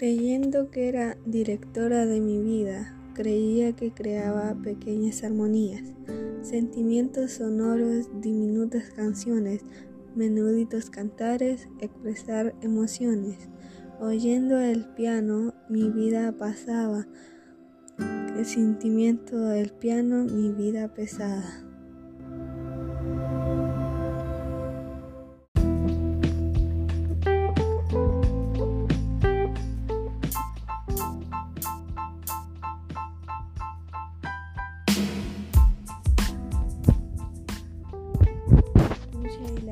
Creyendo que era directora de mi vida, creía que creaba pequeñas armonías, sentimientos sonoros, diminutas canciones, menuditos cantares, expresar emociones. Oyendo el piano, mi vida pasaba. El sentimiento del piano, mi vida pesada.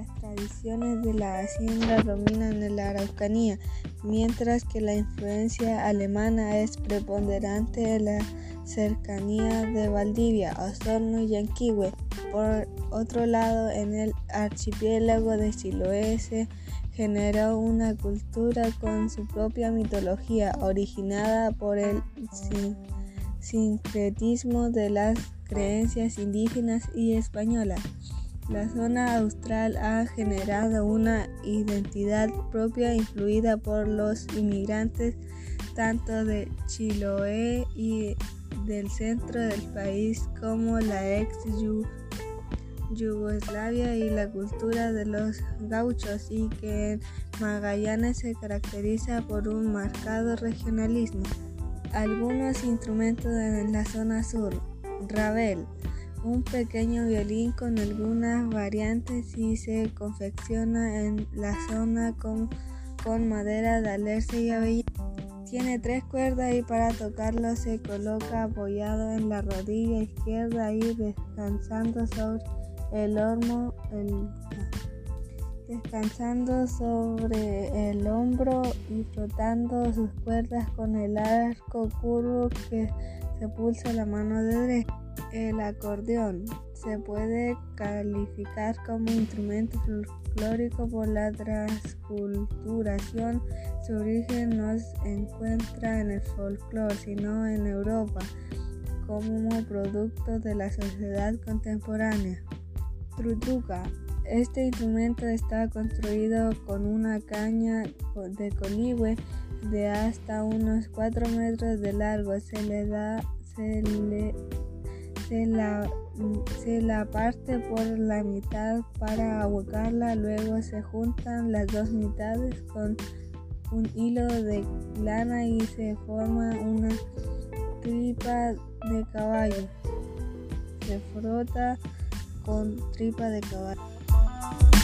Las tradiciones de la hacienda dominan en la Araucanía, mientras que la influencia alemana es preponderante en la cercanía de Valdivia, Osorno y Yanquihue. Por otro lado, en el archipiélago de Chiloé se generó una cultura con su propia mitología, originada por el sincretismo de las creencias indígenas y españolas. La zona austral ha generado una identidad propia influida por los inmigrantes tanto de Chiloé y del centro del país como la ex Yugoslavia y la cultura de los gauchos y que en Magallanes se caracteriza por un marcado regionalismo. Algunos instrumentos en la zona sur, Ravel, un pequeño violín con algunas variantes y se confecciona en la zona con, con madera de alerce y avellana. Tiene tres cuerdas y para tocarlo se coloca apoyado en la rodilla izquierda y descansando sobre el descansando sobre el hombro y frotando sus cuerdas con el arco curvo que se pulsa la mano de derecha. El acordeón se puede calificar como instrumento folclórico por la transculturación. Su origen no se encuentra en el folclore, sino en Europa, como producto de la sociedad contemporánea. Trutruca. Este instrumento está construido con una caña de coligüe de hasta unos 4 metros de largo. Se le da se la, se la parte por la mitad para abocarla, luego se juntan las dos mitades con un hilo de lana y se forma una tripa de caballo. Se frota con tripa de caballo.